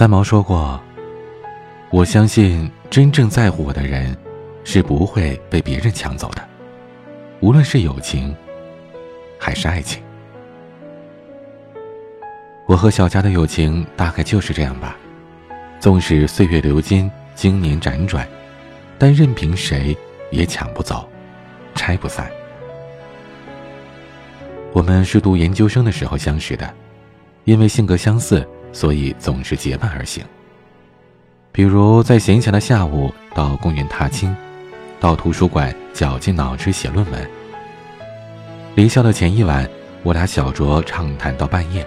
三毛说过：“我相信真正在乎我的人，是不会被别人抢走的，无论是友情，还是爱情。”我和小佳的友情大概就是这样吧。纵使岁月流金，经年辗转，但任凭谁也抢不走，拆不散。我们是读研究生的时候相识的，因为性格相似。所以总是结伴而行。比如在闲暇的下午到公园踏青，到图书馆绞尽脑汁写论文。离校的前一晚，我俩小酌畅谈到半夜，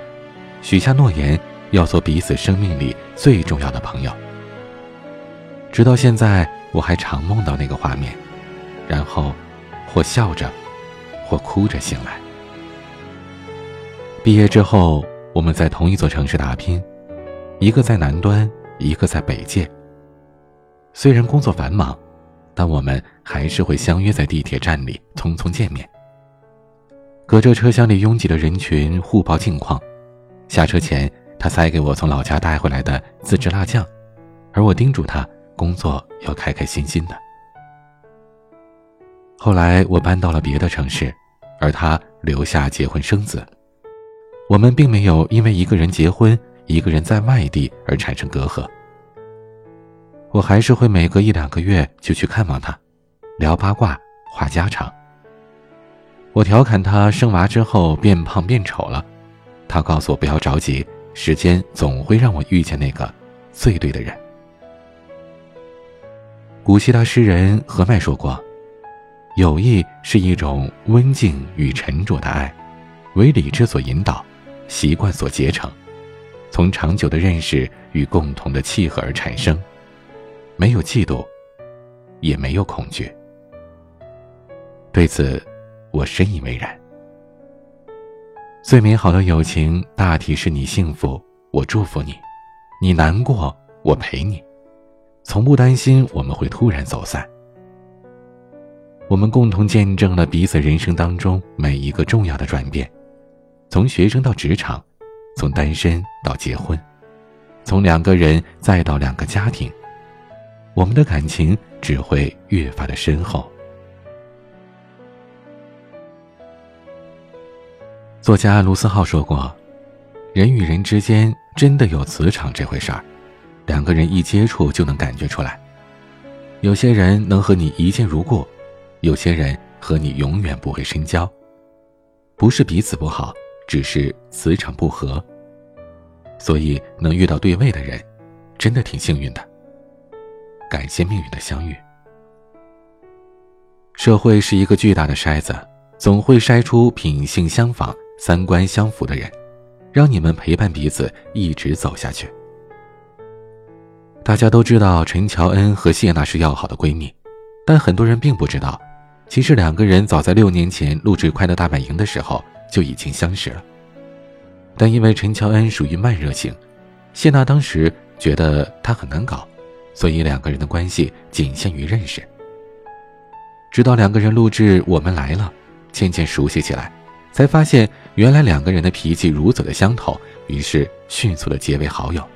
许下诺言要做彼此生命里最重要的朋友。直到现在，我还常梦到那个画面，然后或笑着，或哭着醒来。毕业之后。我们在同一座城市打拼，一个在南端，一个在北界。虽然工作繁忙，但我们还是会相约在地铁站里匆匆见面。隔着车厢里拥挤的人群互报近况。下车前，他塞给我从老家带回来的自制辣酱，而我叮嘱他工作要开开心心的。后来我搬到了别的城市，而他留下结婚生子。我们并没有因为一个人结婚，一个人在外地而产生隔阂。我还是会每隔一两个月就去看望他，聊八卦，话家常。我调侃他生娃之后变胖变丑了，他告诉我不要着急，时间总会让我遇见那个最对的人。古希腊诗人何麦说过：“友谊是一种温静与沉着的爱，为理智所引导。”习惯所结成，从长久的认识与共同的契合而产生，没有嫉妒，也没有恐惧。对此，我深以为然。最美好的友情，大体是你幸福，我祝福你；你难过，我陪你。从不担心我们会突然走散。我们共同见证了彼此人生当中每一个重要的转变。从学生到职场，从单身到结婚，从两个人再到两个家庭，我们的感情只会越发的深厚。作家卢思浩说过：“人与人之间真的有磁场这回事儿，两个人一接触就能感觉出来。有些人能和你一见如故，有些人和你永远不会深交。不是彼此不好。”只是磁场不合，所以能遇到对位的人，真的挺幸运的。感谢命运的相遇。社会是一个巨大的筛子，总会筛出品性相仿、三观相符的人，让你们陪伴彼此一直走下去。大家都知道陈乔恩和谢娜是要好的闺蜜，但很多人并不知道，其实两个人早在六年前录制《快乐大本营》的时候。就已经相识了，但因为陈乔恩属于慢热型，谢娜当时觉得他很难搞，所以两个人的关系仅限于认识。直到两个人录制《我们来了》，渐渐熟悉起来，才发现原来两个人的脾气如此的相投，于是迅速的结为好友。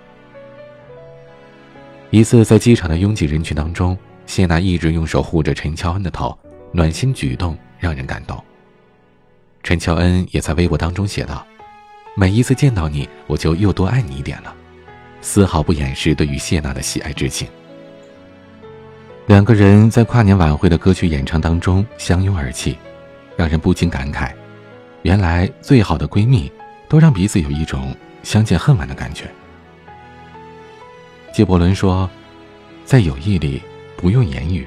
一次在机场的拥挤人群当中，谢娜一直用手护着陈乔恩的头，暖心举动让人感动。陈乔恩也在微博当中写道：“每一次见到你，我就又多爱你一点了，丝毫不掩饰对于谢娜的喜爱之情。”两个人在跨年晚会的歌曲演唱当中相拥而泣，让人不禁感慨：原来最好的闺蜜都让彼此有一种相见恨晚的感觉。纪伯伦说：“在友谊里，不用言语，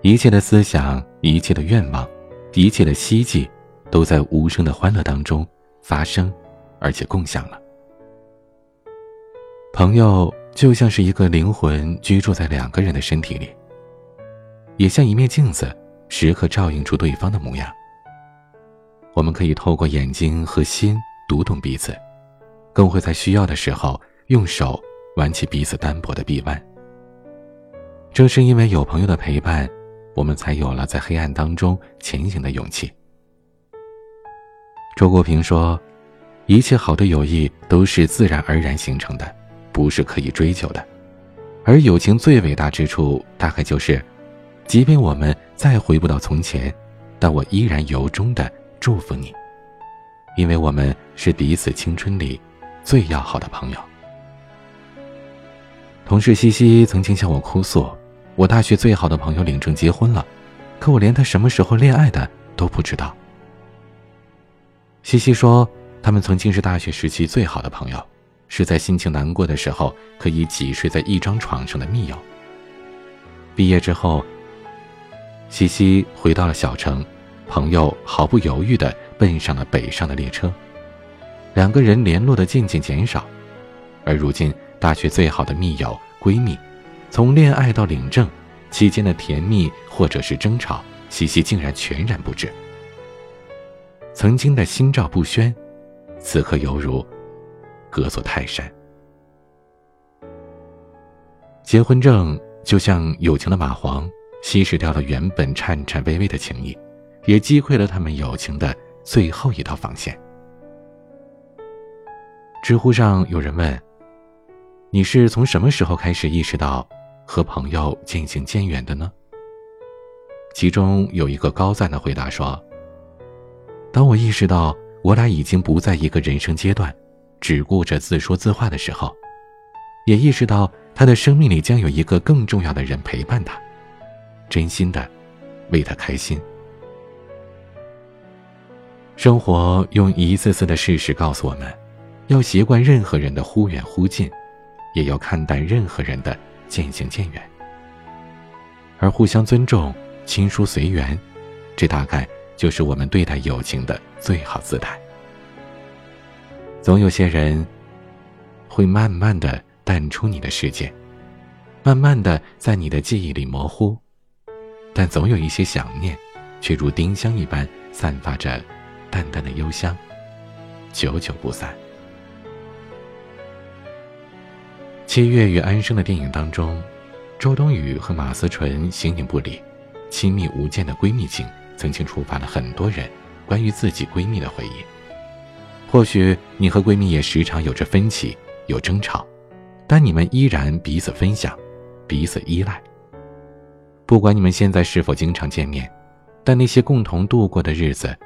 一切的思想，一切的愿望，一切的希冀。”都在无声的欢乐当中发生，而且共享了。朋友就像是一个灵魂居住在两个人的身体里，也像一面镜子，时刻照映出对方的模样。我们可以透过眼睛和心读懂彼此，更会在需要的时候用手挽起彼此单薄的臂弯。正是因为有朋友的陪伴，我们才有了在黑暗当中前行的勇气。周国平说：“一切好的友谊都是自然而然形成的。”不是可以追求的，而友情最伟大之处，大概就是，即便我们再回不到从前，但我依然由衷的祝福你，因为我们是彼此青春里最要好的朋友。同事西西曾经向我哭诉，我大学最好的朋友领证结婚了，可我连他什么时候恋爱的都不知道。西西说，他们曾经是大学时期最好的朋友。是在心情难过的时候可以挤睡在一张床上的密友。毕业之后，西西回到了小城，朋友毫不犹豫地奔上了北上的列车，两个人联络的渐渐减少，而如今大学最好的密友闺蜜，从恋爱到领证期间的甜蜜或者是争吵，西西竟然全然不知。曾经的心照不宣，此刻犹如。隔座泰山。结婚证就像友情的蚂蟥，稀释掉了原本颤颤巍巍的情谊，也击溃了他们友情的最后一道防线。知乎上有人问：“你是从什么时候开始意识到和朋友渐行渐远的呢？”其中有一个高赞的回答说：“当我意识到我俩已经不在一个人生阶段。”只顾着自说自话的时候，也意识到他的生命里将有一个更重要的人陪伴他，真心的为他开心。生活用一次次的事实告诉我们，要习惯任何人的忽远忽近，也要看淡任何人的渐行渐远。而互相尊重、亲疏随缘，这大概就是我们对待友情的最好姿态。总有些人，会慢慢的淡出你的世界，慢慢的在你的记忆里模糊，但总有一些想念，却如丁香一般散发着淡淡的幽香，久久不散。七月与安生的电影当中，周冬雨和马思纯形影不离，亲密无间的闺蜜情，曾经触发了很多人关于自己闺蜜的回忆。或许你和闺蜜也时常有着分歧，有争吵，但你们依然彼此分享，彼此依赖。不管你们现在是否经常见面，但那些共同度过的日子、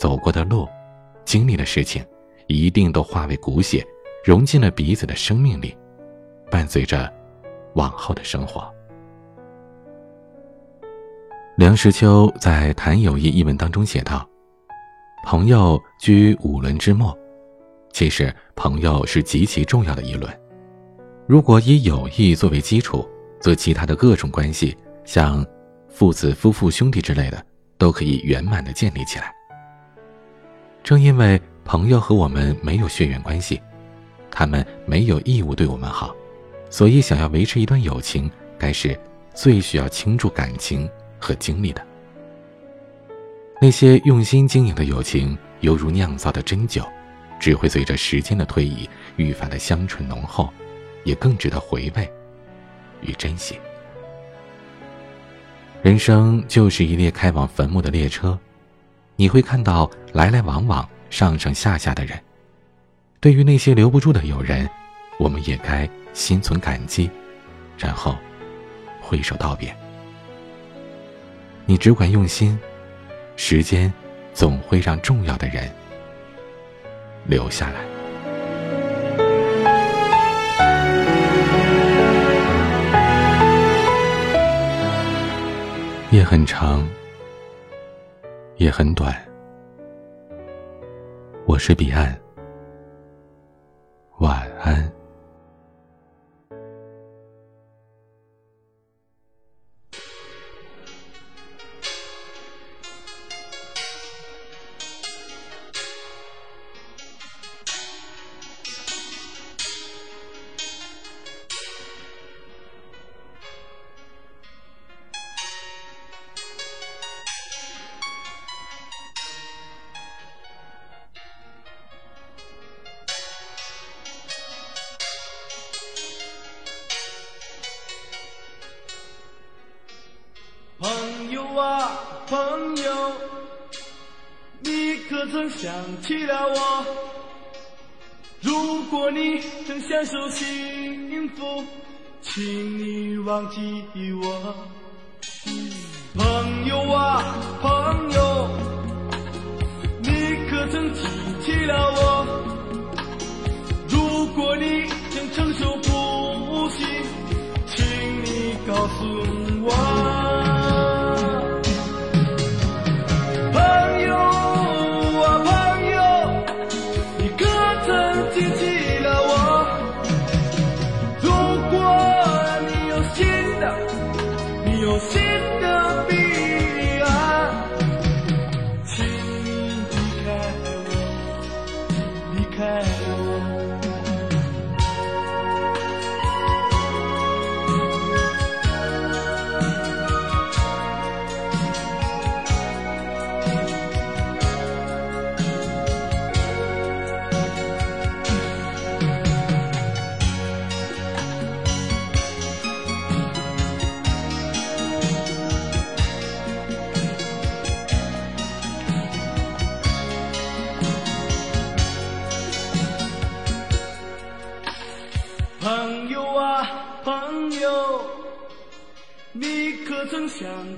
走过的路、经历的事情，一定都化为骨血，融进了彼此的生命里，伴随着往后的生活。梁实秋在《谈友谊》一文当中写道。朋友居五伦之末，其实朋友是极其重要的一轮。如果以友谊作为基础，则其他的各种关系，像父子、夫妇、兄弟之类的，都可以圆满的建立起来。正因为朋友和我们没有血缘关系，他们没有义务对我们好，所以想要维持一段友情，该是最需要倾注感情和经历的。那些用心经营的友情，犹如酿造的真酒，只会随着时间的推移愈发的香醇浓厚，也更值得回味与珍惜。人生就是一列开往坟墓的列车，你会看到来来往往、上上下下的人。对于那些留不住的友人，我们也该心存感激，然后挥手道别。你只管用心。时间总会让重要的人留下来。夜很长，也很短。我是彼岸，晚安。朋友啊，朋友，你可曾想起了我？如果你正享受幸福，请你忘记我，朋友啊。Stop.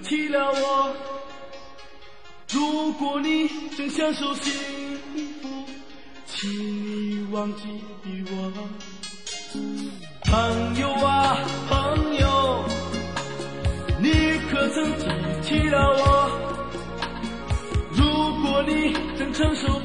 起了我如果你正享受幸福请你忘记我。朋友啊朋友你可曾记起了我？如果你正承受